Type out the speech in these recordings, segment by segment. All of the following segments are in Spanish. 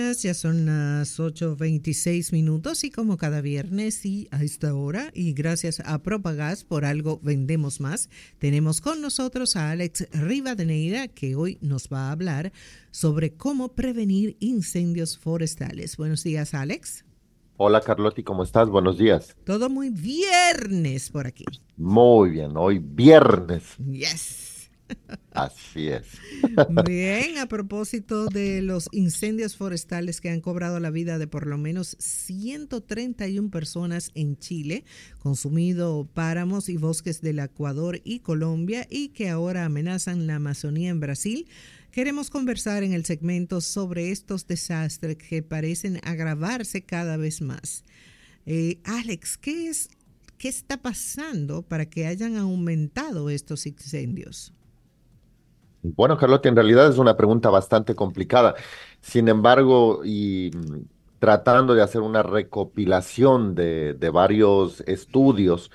Ya son las 8.26 minutos y como cada viernes y a esta hora y gracias a Propagás por algo vendemos más, tenemos con nosotros a Alex Rivadeneira que hoy nos va a hablar sobre cómo prevenir incendios forestales. Buenos días Alex. Hola Carlotti, ¿cómo estás? Buenos días. Todo muy viernes por aquí. Muy bien, hoy viernes. Yes. Así es. Bien, a propósito de los incendios forestales que han cobrado la vida de por lo menos 131 personas en Chile, consumido páramos y bosques del Ecuador y Colombia y que ahora amenazan la Amazonía en Brasil, queremos conversar en el segmento sobre estos desastres que parecen agravarse cada vez más. Eh, Alex, ¿qué es qué está pasando para que hayan aumentado estos incendios? Bueno, Carlotti, en realidad es una pregunta bastante complicada. Sin embargo, y mm, tratando de hacer una recopilación de, de varios estudios,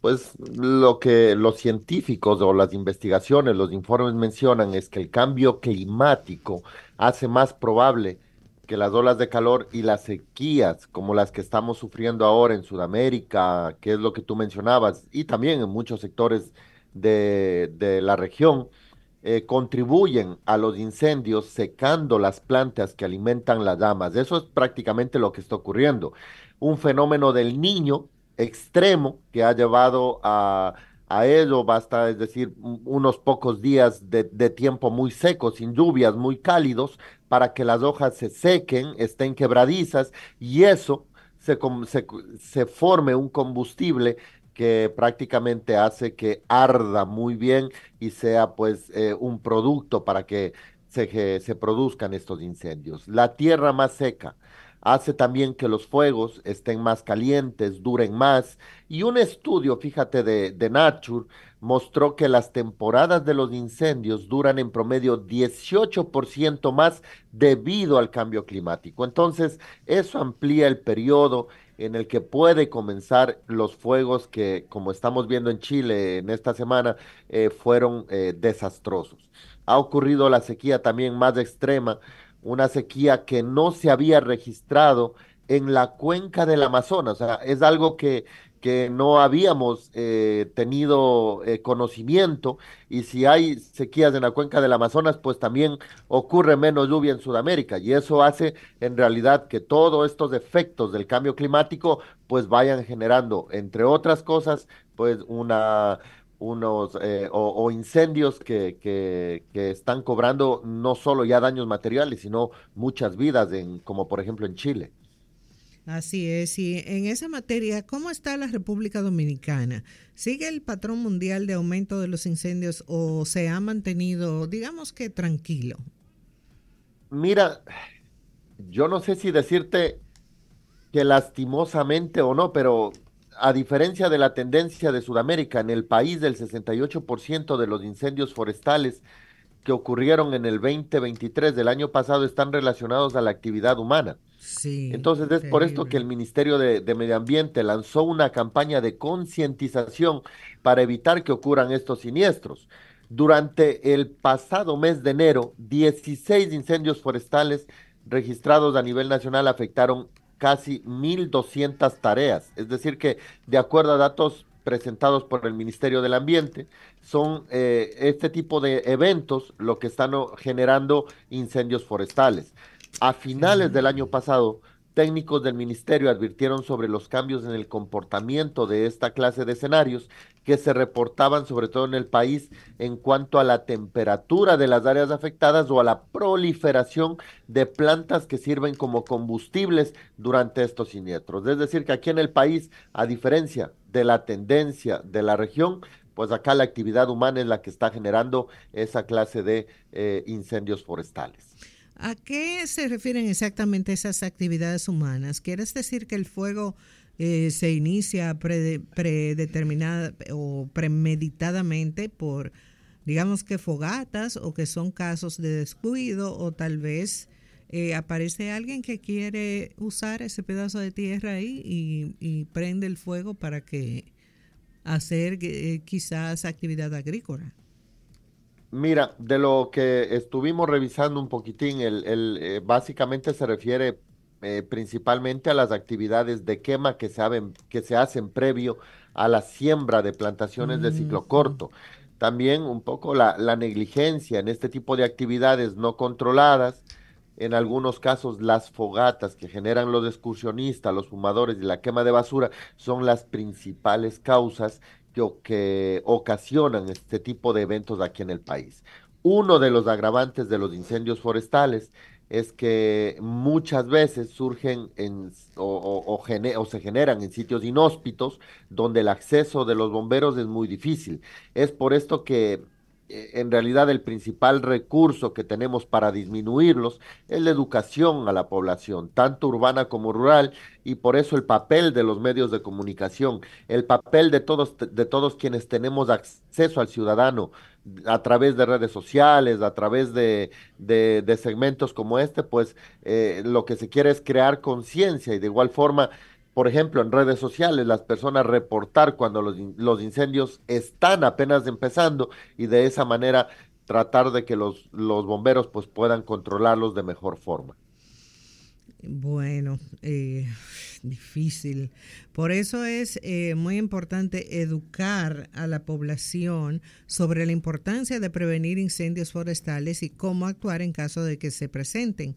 pues lo que los científicos o las investigaciones, los informes mencionan es que el cambio climático hace más probable que las olas de calor y las sequías como las que estamos sufriendo ahora en Sudamérica, que es lo que tú mencionabas, y también en muchos sectores de, de la región, eh, contribuyen a los incendios secando las plantas que alimentan las damas. Eso es prácticamente lo que está ocurriendo. Un fenómeno del niño extremo que ha llevado a, a ello, basta, es decir, unos pocos días de, tiempo muy secos, sin lluvias, muy cálidos, para que las hojas se sequen, estén quebradizas y eso se, se forme un combustible que prácticamente hace que arda muy bien y sea pues eh, un producto para que se, se produzcan estos incendios. La tierra más seca hace también que los fuegos estén más calientes, duren más. Y un estudio, fíjate, de, de Nature mostró que las temporadas de los incendios duran en promedio 18% más debido al cambio climático. Entonces, eso amplía el periodo en el que puede comenzar los fuegos que, como estamos viendo en Chile en esta semana, eh, fueron eh, desastrosos. Ha ocurrido la sequía también más extrema, una sequía que no se había registrado en la cuenca del Amazonas. O sea, es algo que que no habíamos eh, tenido eh, conocimiento y si hay sequías en la cuenca del Amazonas, pues también ocurre menos lluvia en Sudamérica y eso hace en realidad que todos estos efectos del cambio climático pues vayan generando, entre otras cosas, pues una unos eh, o, incendios que, que, que, están cobrando no solo ya daños materiales, sino muchas vidas, en, como por ejemplo en Chile. Así es, y en esa materia, ¿cómo está la República Dominicana? ¿Sigue el patrón mundial de aumento de los incendios o se ha mantenido, digamos que tranquilo? Mira, yo no sé si decirte que lastimosamente o no, pero a diferencia de la tendencia de Sudamérica, en el país del 68% de los incendios forestales que ocurrieron en el 2023 del año pasado están relacionados a la actividad humana. Entonces es por esto que el Ministerio de, Medio Ambiente lanzó una campaña de concientización para evitar que ocurran estos siniestros. Durante el pasado mes de enero, 16 incendios forestales registrados a nivel nacional afectaron casi 1.200 tareas. Es decir, que de acuerdo a datos presentados por el Ministerio del Ambiente, son eh, este tipo de eventos lo que están generando incendios forestales. A finales del año pasado, técnicos del ministerio advirtieron sobre los cambios en el comportamiento de esta clase de escenarios que se reportaban sobre todo en el país en cuanto a la temperatura de las áreas afectadas o a la proliferación de plantas que sirven como combustibles durante estos siniestros. Es decir, que aquí en el país, a diferencia de la tendencia de la región, pues acá la actividad humana es la que está generando esa clase de eh, incendios forestales. ¿A qué se refieren exactamente esas actividades humanas? ¿Quieres decir que el fuego eh, se inicia predeterminada o premeditadamente por, digamos que fogatas o que son casos de descuido o tal vez eh, aparece alguien que quiere usar ese pedazo de tierra ahí y, prende el fuego para que hacer eh, quizás actividad agrícola? Mira, de lo que estuvimos revisando un poquitín, el, el, eh, básicamente se refiere eh, principalmente a las actividades de quema que se, haben- que se hacen previo a la siembra de plantaciones de Mm, ciclo corto. También un poco la, la negligencia en este tipo de actividades no controladas, en algunos casos las fogatas que generan los excursionistas, los fumadores y la quema de basura son las principales causas que, ocasionan este tipo de eventos aquí en el país. Uno de los agravantes de los incendios forestales es que muchas veces surgen o, se generan en sitios inhóspitos donde el acceso de los bomberos es muy difícil. Es por esto que en realidad el principal recurso que tenemos para disminuirlos es la educación a la población, tanto urbana como rural, y por eso el papel de los medios de comunicación, el papel de todos, de todos quienes tenemos acceso al ciudadano a través de redes sociales, a través de, de, de segmentos como este, pues eh, lo que se quiere es crear conciencia y de igual forma, por ejemplo, en redes sociales, las personas reportar cuando los, in- los incendios están apenas empezando y de esa manera tratar de que los, los bomberos pues puedan controlarlos de mejor forma. Bueno, eh, difícil. Por eso es eh, muy importante educar a la población sobre la importancia de prevenir incendios forestales y cómo actuar en caso de que se presenten.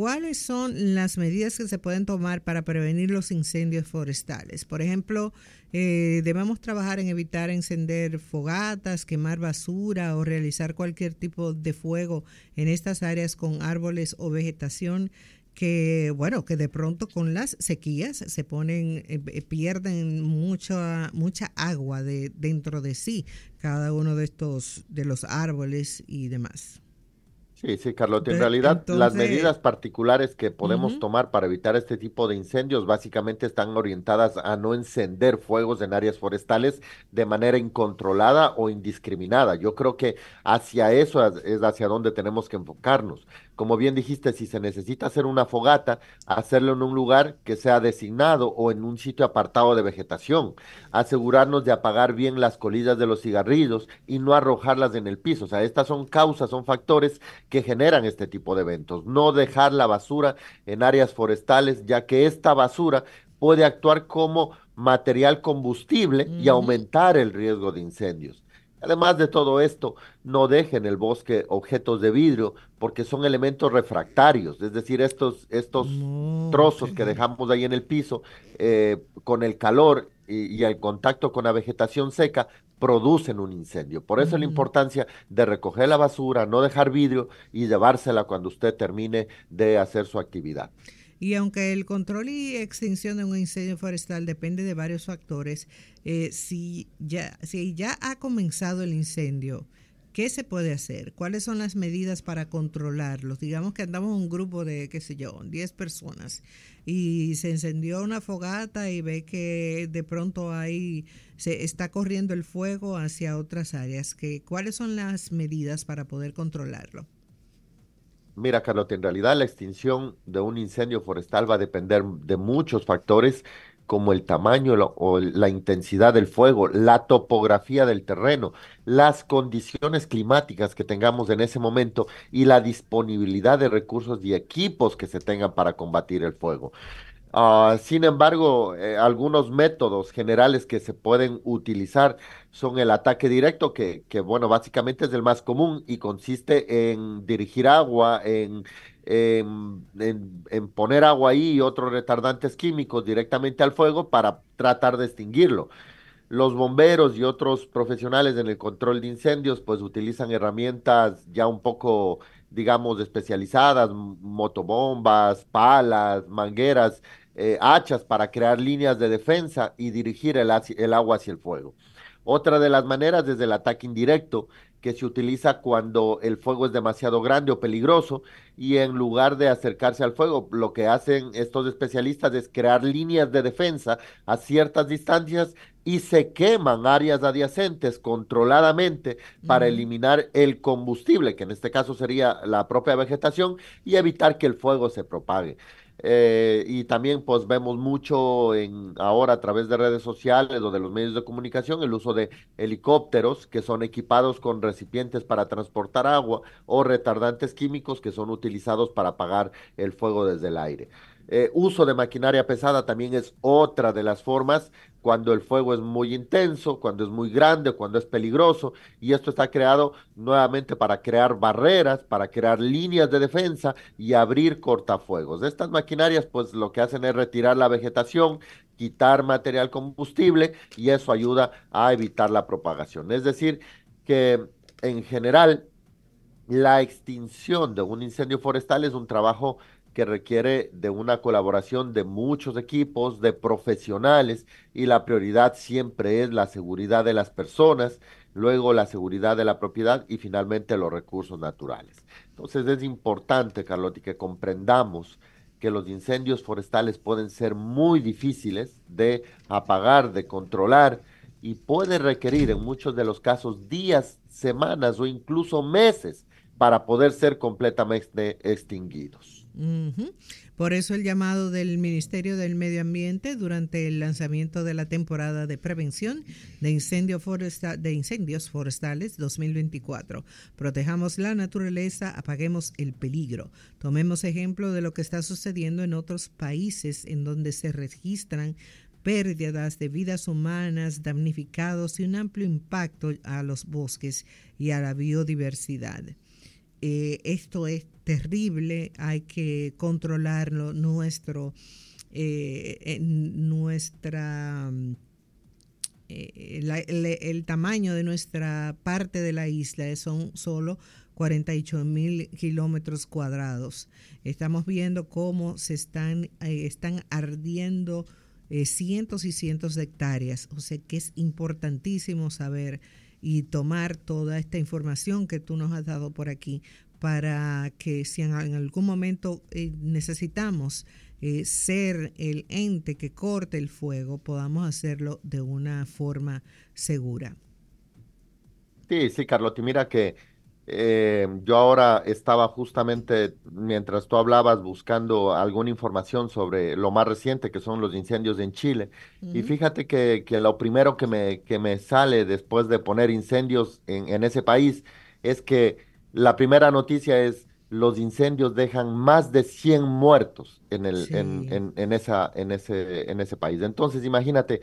¿Cuáles son las medidas que se pueden tomar para prevenir los incendios forestales? Por ejemplo, eh, debemos trabajar en evitar encender fogatas, quemar basura o realizar cualquier tipo de fuego en estas áreas con árboles o vegetación que bueno, que de pronto con las sequías se ponen, eh, eh, pierden mucha, mucha agua de, dentro de sí, cada uno de estos, de los árboles y demás. Sí, sí, Carlota. En realidad, las medidas particulares que podemos tomar para evitar este tipo de incendios básicamente están orientadas a no encender fuegos en áreas forestales de manera incontrolada o indiscriminada. Yo creo que hacia eso es es hacia donde tenemos que enfocarnos. Como bien dijiste, si se necesita hacer una fogata, hacerlo en un lugar que sea designado o en un sitio apartado de vegetación. Asegurarnos de apagar bien las colillas de los cigarrillos y no arrojarlas en el piso. O sea, estas son causas, son factores que generan este tipo de eventos. No dejar la basura en áreas forestales, ya que esta basura puede actuar como material combustible y aumentar el riesgo de incendios. Además de todo esto, no dejen en el bosque objetos de vidrio porque son elementos refractarios, es decir, estos, estos trozos que dejamos ahí en el piso eh, con el calor y, y el contacto con la vegetación seca producen un incendio. Por eso la ujú. importancia de recoger la basura, no dejar vidrio y llevársela cuando usted termine de hacer su actividad. Y aunque el control y extinción de un incendio forestal depende de varios factores, eh, si, ya, si ya ha comenzado el incendio, ¿qué se puede hacer? ¿Cuáles son las medidas para controlarlos? Digamos que andamos un grupo de, qué sé yo, 10 personas y se encendió una fogata y ve que de pronto ahí se está corriendo el fuego hacia otras áreas. ¿Qué, ¿Cuáles son las medidas para poder controlarlo? Mira, Carlota, en realidad la extinción de un incendio forestal va a depender de muchos factores como el tamaño o la intensidad del fuego, la topografía del terreno, las condiciones climáticas que tengamos en ese momento y la disponibilidad de recursos y equipos que se tengan para combatir el fuego. Ah, sin embargo, eh, algunos métodos generales que se pueden utilizar son el ataque directo, que, que, bueno, básicamente es el más común y consiste en dirigir agua, en, en, en- poner agua ahí y otros retardantes químicos directamente al fuego para tratar de extinguirlo. Los bomberos y otros profesionales en el control de incendios, pues utilizan herramientas ya un poco, digamos, especializadas, motobombas, palas, mangueras, eh, hachas para crear líneas de defensa y dirigir el, el agua hacia el fuego. Otra de las maneras es el ataque indirecto, que se utiliza cuando el fuego es demasiado grande o peligroso y en lugar de acercarse al fuego, lo que hacen estos especialistas es crear líneas de defensa a ciertas distancias y se queman áreas adyacentes controladamente para eliminar el combustible, que en este caso sería la propia vegetación, y evitar que el fuego se propague. Eh, y también pues vemos mucho en, ahora a través de redes sociales o de los medios de comunicación el uso de helicópteros que son equipados con recipientes para transportar agua o retardantes químicos que son utilizados para apagar el fuego desde el aire. Eh, uso de maquinaria pesada también es otra de las formas cuando el fuego es muy intenso, cuando es muy grande, cuando es peligroso, y esto está creado nuevamente para crear barreras, para crear líneas de defensa y abrir cortafuegos. Estas maquinarias pues lo que hacen es retirar la vegetación, quitar material combustible y eso ayuda a evitar la propagación. Es decir, que en general la extinción de un incendio forestal es un trabajo que requiere de una colaboración de muchos equipos, de profesionales, y la prioridad siempre es la seguridad de las personas, luego la seguridad de la propiedad y finalmente los recursos naturales. Entonces es importante, Carlotti, que comprendamos que los incendios forestales pueden ser muy difíciles de apagar, de controlar y puede requerir en muchos de los casos días, semanas o incluso meses para poder ser completamente extinguidos. Por eso el llamado del Ministerio del Medio Ambiente durante el lanzamiento de la temporada de prevención de, incendio de incendios forestales 2024. Protejamos la naturaleza, apaguemos el peligro. Tomemos ejemplo de lo que está sucediendo en otros países en donde se registran pérdidas de vidas humanas, damnificados y un amplio impacto a los bosques y a la biodiversidad. Eh, esto es terrible, hay que controlarlo, nuestro, eh, nuestra, eh, el, tamaño de nuestra parte de la isla son solo 48 mil kilómetros cuadrados. Estamos viendo cómo se están, están ardiendo cientos y cientos de hectáreas, o sea que es importantísimo saber y tomar toda esta información que tú nos has dado por aquí para que si en, algún momento eh, necesitamos eh, ser el ente que corte el fuego, podamos hacerlo de una forma segura. Sí, sí, Carlotti, mira que eh, yo ahora estaba justamente, mientras tú hablabas, buscando alguna información sobre lo más reciente, que son los incendios en Chile. Y fíjate que, que, lo primero que me, que me sale después de poner incendios en, en ese país es que la primera noticia es los incendios dejan más de 100 muertos en, el, en, en, esa, en, ese, en ese país. Entonces, imagínate,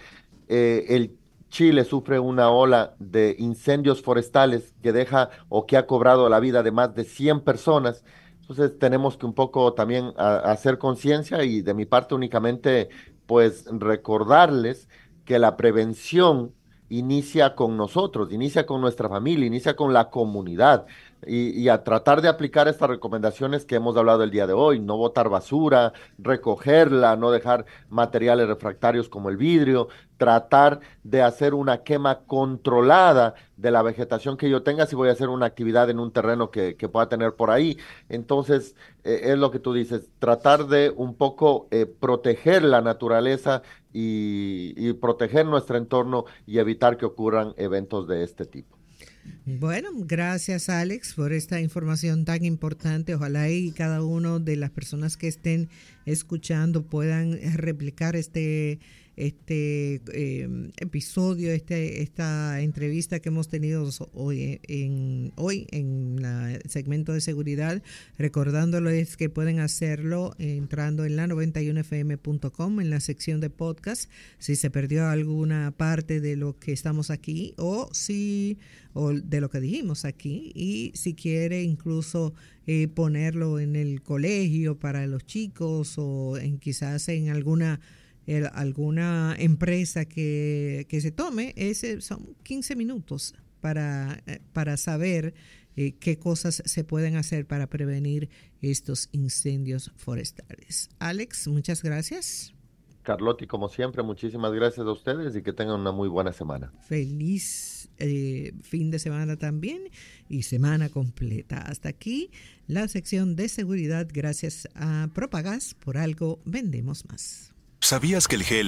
eh, el Chile sufre una ola de incendios forestales que deja o que ha cobrado la vida de más de 100 personas. Entonces tenemos que un poco también hacer conciencia y de mi parte únicamente pues recordarles que la prevención inicia con nosotros, inicia con nuestra familia, inicia con la comunidad y, a tratar de aplicar estas recomendaciones que hemos hablado el día de hoy, no botar basura, recogerla, no dejar materiales refractarios como el vidrio, tratar de hacer una quema controlada de la vegetación que yo tenga si voy a hacer una actividad en un terreno que, pueda tener por ahí. Entonces, eh, es lo que tú dices, tratar de un poco eh, proteger la naturaleza y, y proteger nuestro entorno y evitar que ocurran eventos de este tipo. Bueno, gracias Alex por esta información tan importante. Ojalá y cada uno de las personas que estén escuchando puedan replicar este este em, episodio, este, esta entrevista que hemos tenido hoy en, hoy en el segmento de seguridad, recordándoles que pueden hacerlo entrando en la 91fm.com en la sección de podcast, si se perdió alguna parte de lo que estamos aquí o si o de lo que dijimos aquí y si quiere incluso eh, ponerlo en el colegio para los chicos o en quizás en alguna alguna empresa que, se tome, ese son 15 minutos para, eh, para saber eh, qué cosas se pueden hacer para prevenir estos incendios forestales. Alex, muchas gracias. Carlotti, como siempre, muchísimas gracias a ustedes y que tengan una muy buena semana. Feliz eh, fin de semana también y semana completa. Hasta aquí la sección de seguridad gracias a Propagas. Por algo vendemos más. ¿Sabías que el gel